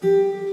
Música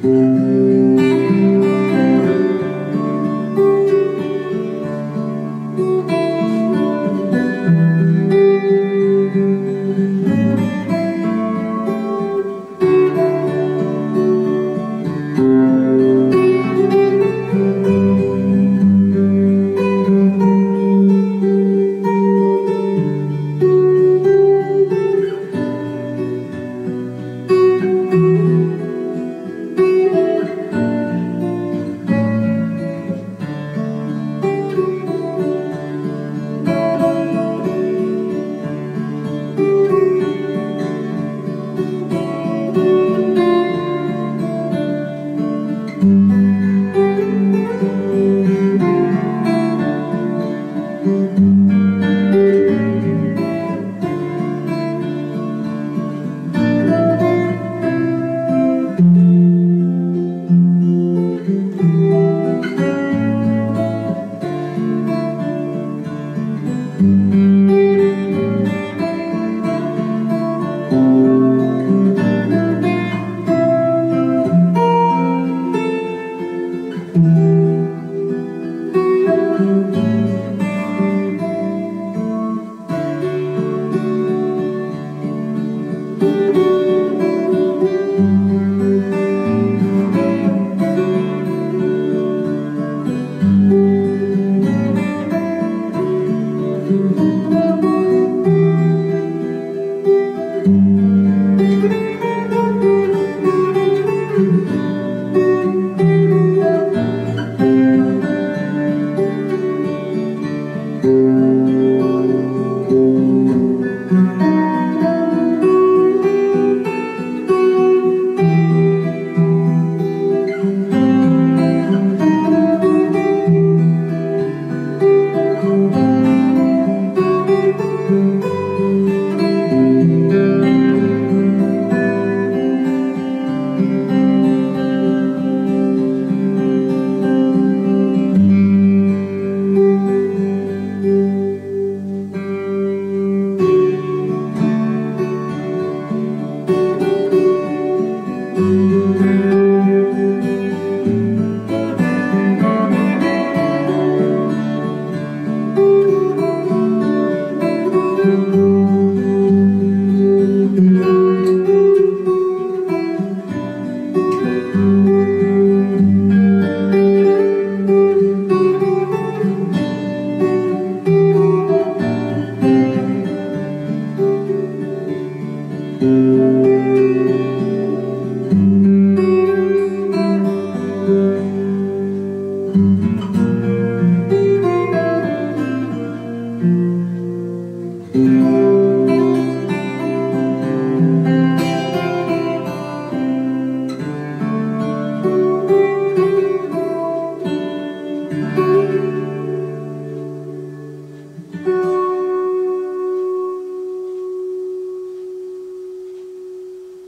Thank you.